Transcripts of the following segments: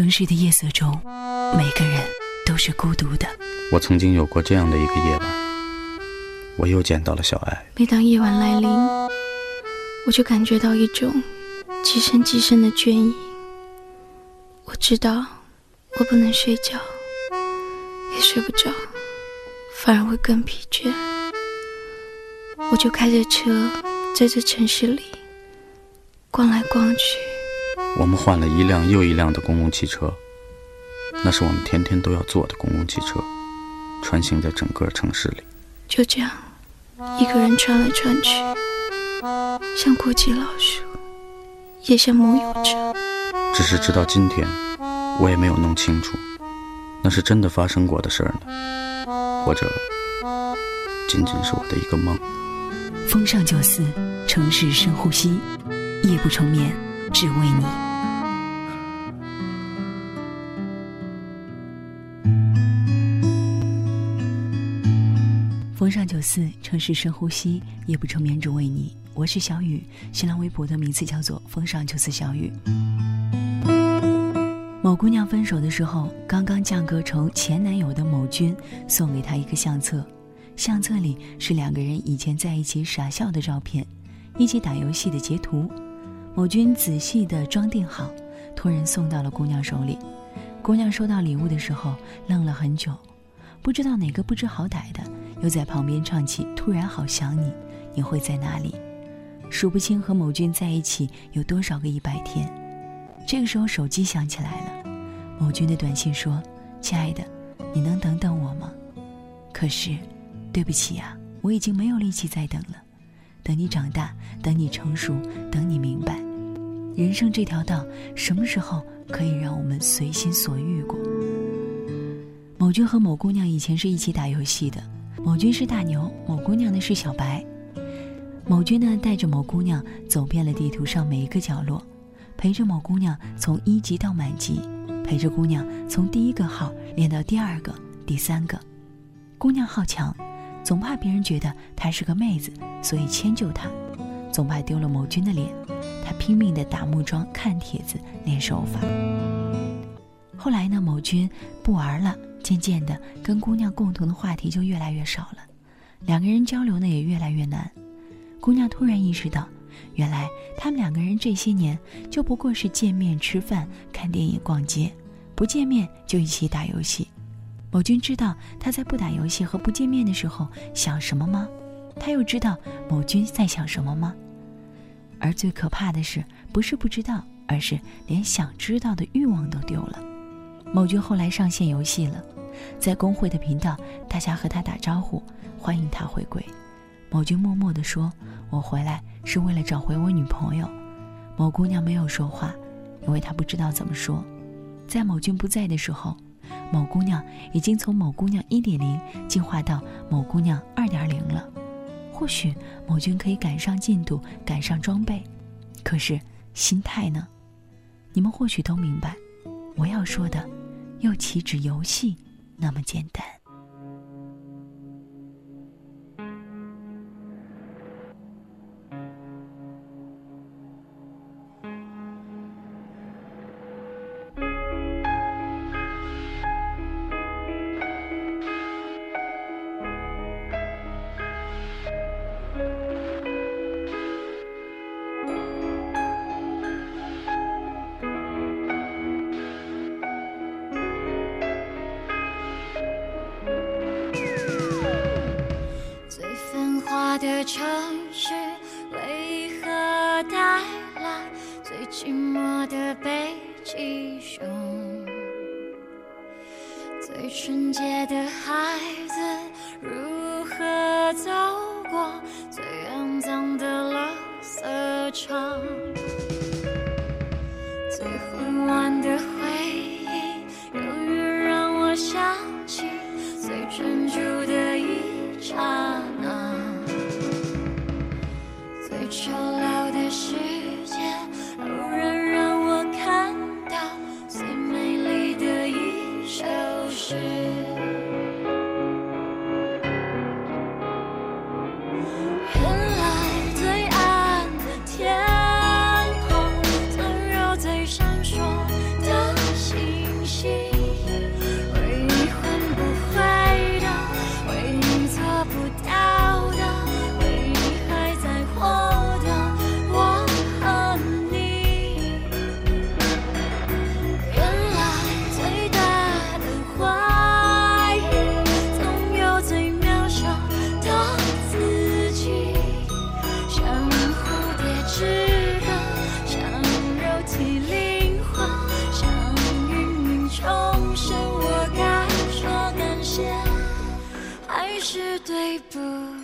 城市的夜色中，每个人都是孤独的。我曾经有过这样的一个夜晚，我又见到了小爱。每当夜晚来临，我就感觉到一种极深极深的倦意。我知道我不能睡觉，也睡不着，反而会更疲倦。我就开着车在这城市里逛来逛去。我们换了一辆又一辆的公共汽车，那是我们天天都要坐的公共汽车，穿行在整个城市里。就这样，一个人穿来穿去，像过街老鼠，也像梦游者。只是直到今天，我也没有弄清楚，那是真的发生过的事儿呢，或者仅仅是我的一个梦。风尚九四，城市深呼吸，夜不成眠，只为你。风尚九四，城市深呼吸，夜不成眠，只为你。我是小雨，新浪微博的名字叫做风尚九四小雨。某姑娘分手的时候，刚刚降格成前男友的某君送给她一个相册。相册里是两个人以前在一起傻笑的照片，一起打游戏的截图。某君仔细的装订好，托人送到了姑娘手里。姑娘收到礼物的时候愣了很久，不知道哪个不知好歹的又在旁边唱起《突然好想你》，你会在哪里？数不清和某君在一起有多少个一百天。这个时候手机响起来了，某君的短信说：“亲爱的，你能等等我吗？”可是。对不起呀，我已经没有力气再等了。等你长大，等你成熟，等你明白，人生这条道什么时候可以让我们随心所欲过？某君和某姑娘以前是一起打游戏的，某君是大牛，某姑娘呢是小白。某君呢带着某姑娘走遍了地图上每一个角落，陪着某姑娘从一级到满级，陪着姑娘从第一个号练到第二个、第三个。姑娘好强。总怕别人觉得她是个妹子，所以迁就她；总怕丢了某君的脸，他拼命的打木桩、看帖子、练手法。后来呢，某君不玩了，渐渐的跟姑娘共同的话题就越来越少了，两个人交流呢也越来越难。姑娘突然意识到，原来他们两个人这些年就不过是见面吃饭、看电影、逛街，不见面就一起打游戏。某君知道他在不打游戏和不见面的时候想什么吗？他又知道某君在想什么吗？而最可怕的是，不是不知道，而是连想知道的欲望都丢了。某君后来上线游戏了，在公会的频道，大家和他打招呼，欢迎他回归。某君默默地说：“我回来是为了找回我女朋友。”某姑娘没有说话，因为她不知道怎么说。在某君不在的时候。某姑娘已经从某姑娘一点零进化到某姑娘二点零了，或许某君可以赶上进度，赶上装备，可是心态呢？你们或许都明白，我要说的，又岂止游戏那么简单？纯洁的孩子如何走过最肮脏的垃圾场？对不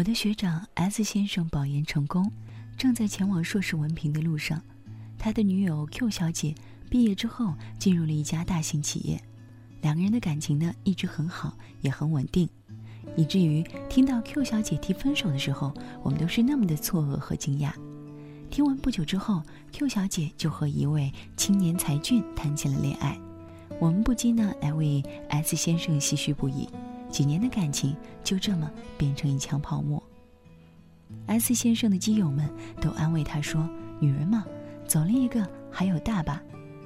我的学长 S 先生保研成功，正在前往硕士文凭的路上。他的女友 Q 小姐毕业之后进入了一家大型企业，两个人的感情呢一直很好，也很稳定，以至于听到 Q 小姐提分手的时候，我们都是那么的错愕和惊讶。听完不久之后，Q 小姐就和一位青年才俊谈起了恋爱，我们不禁呢来为 S 先生唏嘘不已。几年的感情就这么变成一腔泡沫。S 先生的基友们都安慰他说：“女人嘛，走了一个还有大把。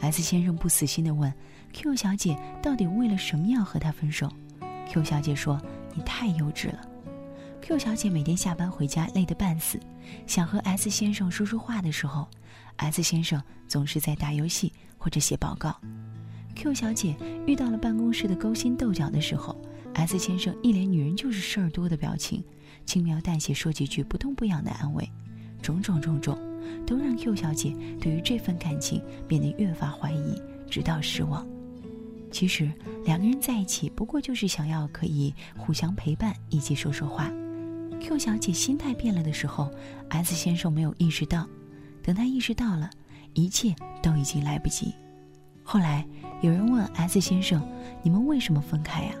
”S 先生不死心地问：“Q 小姐到底为了什么要和他分手？”Q 小姐说：“你太幼稚了。”Q 小姐每天下班回家累得半死，想和 S 先生说说话的时候，S 先生总是在打游戏或者写报告。Q 小姐遇到了办公室的勾心斗角的时候，S 先生一脸女人就是事儿多的表情，轻描淡写说几句不痛不痒的安慰，种种种种，都让 Q 小姐对于这份感情变得越发怀疑，直到失望。其实两个人在一起不过就是想要可以互相陪伴，一起说说话。Q 小姐心态变了的时候，S 先生没有意识到，等他意识到了，一切都已经来不及。后来有人问 S 先生：“你们为什么分开呀、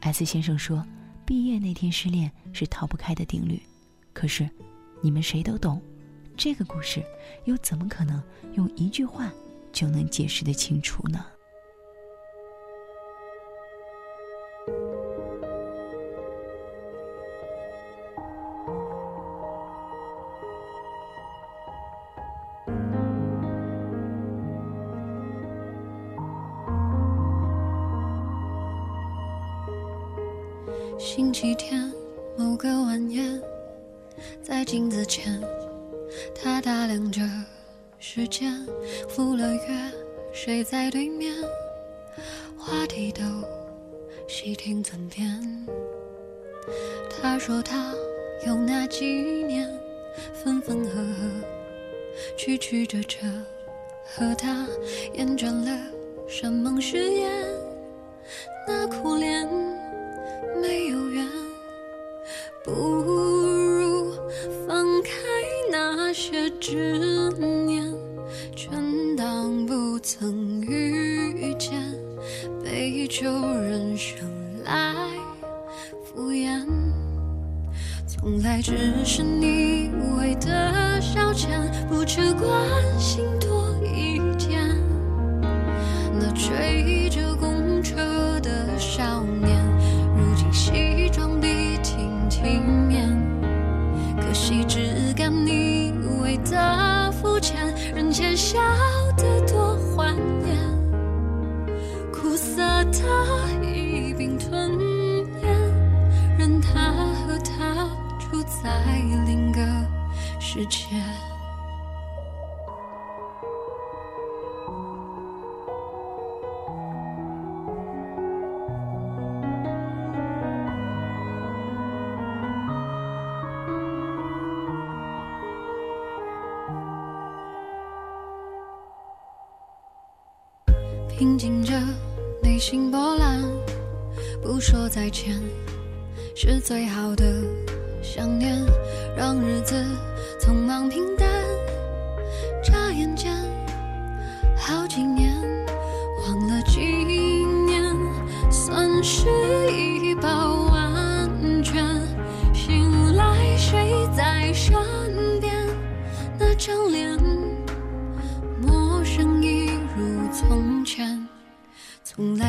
？”S 先生说：“毕业那天失恋是逃不开的定律。”可是，你们谁都懂，这个故事又怎么可能用一句话就能解释得清楚呢？月，谁在对面？话题都细听尊便。他说他有那几年，分分合合，曲曲折折，和他厌倦了山盟誓言，那苦恋没有缘，不如放开那些执念，曾遇见，杯酒人生来敷衍。从来只是你为的消遣，不去关心多一点。那追着公车的少年，如今西装笔挺体面。可惜只敢你为的肤浅，人前笑平静着内心波澜，不说再见，是最好的想念，让日子匆忙平淡，眨眼间好几年，忘了几年，算是一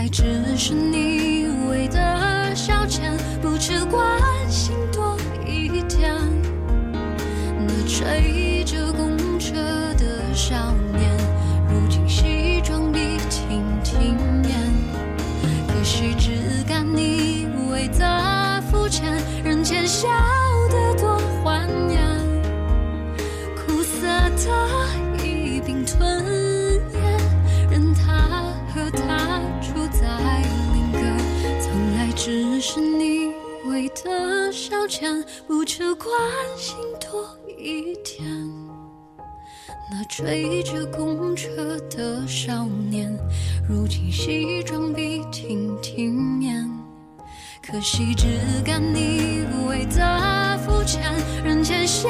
爱只是你为的消遣，不吃瓜的消遣，不求关心多一点。那追着公车的少年，如今西装笔挺体面。可惜只敢你为的肤浅，人前笑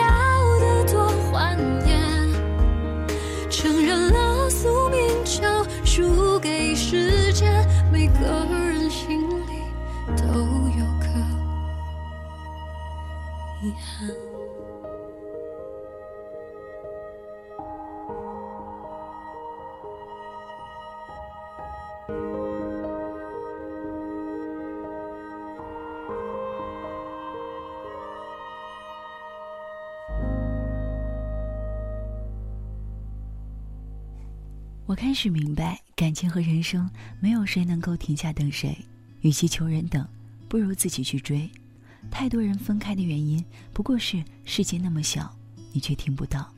得多欢颜。承认了宿命就输给时间，每个遗憾。我开始明白，感情和人生没有谁能够停下等谁。与其求人等，不如自己去追。太多人分开的原因，不过是世界那么小，你却听不到。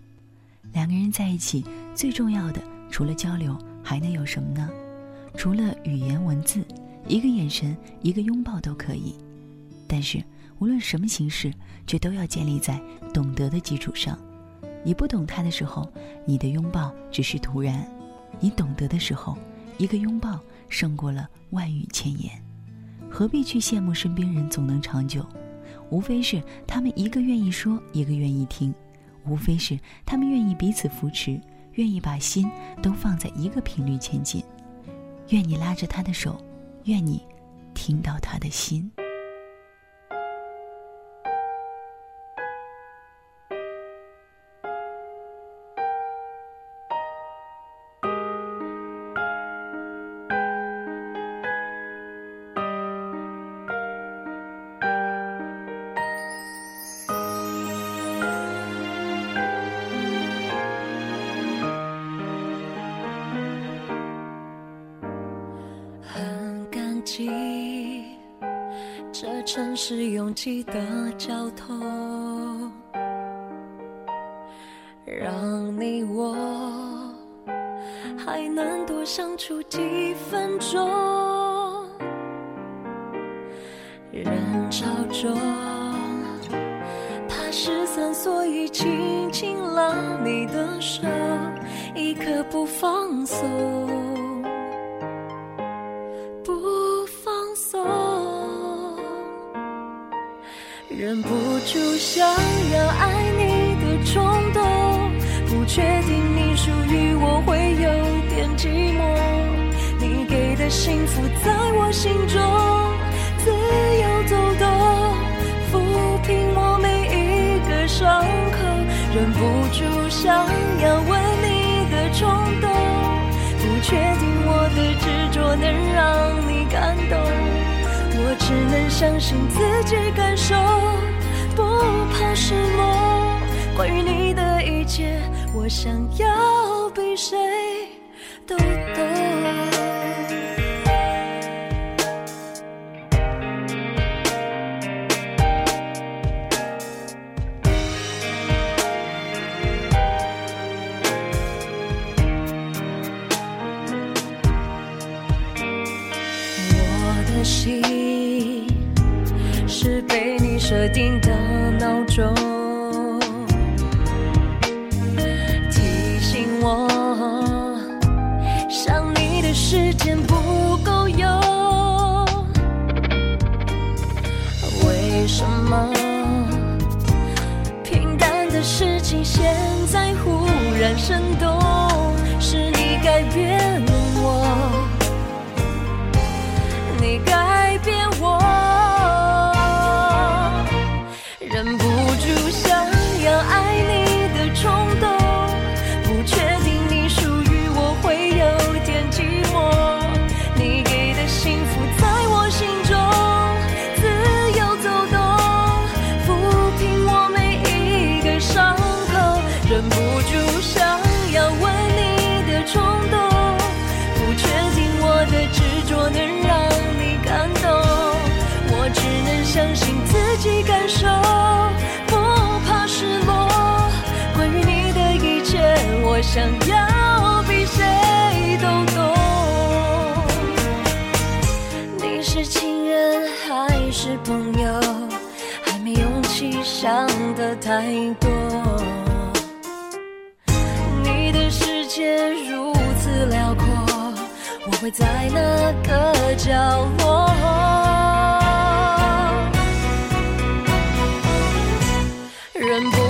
两个人在一起，最重要的除了交流，还能有什么呢？除了语言文字，一个眼神，一个拥抱都可以。但是无论什么形式，却都要建立在懂得的基础上。你不懂他的时候，你的拥抱只是突然。你懂得的时候，一个拥抱胜过了万语千言。何必去羡慕身边人总能长久？无非是他们一个愿意说，一个愿意听；无非是他们愿意彼此扶持，愿意把心都放在一个频率前进。愿你拉着他的手，愿你听到他的心。拥挤的交通，让你我还能多相处几分钟。人潮中，怕失散所以紧紧拉你的手，一刻不放松，忍不住想要爱你的冲动，不确定你属于我会有点寂寞，你给的幸福在我心中自由走动，抚平我每一个伤口，忍不住想要吻你的冲动，不确定我的执着能让你感动，只能相信自己感受，不怕失落。关于你的一切，我想要比谁都懂。现在忽然生动？是你改变我。你改太多。你的世界如此辽阔，我会在哪个角落？忍不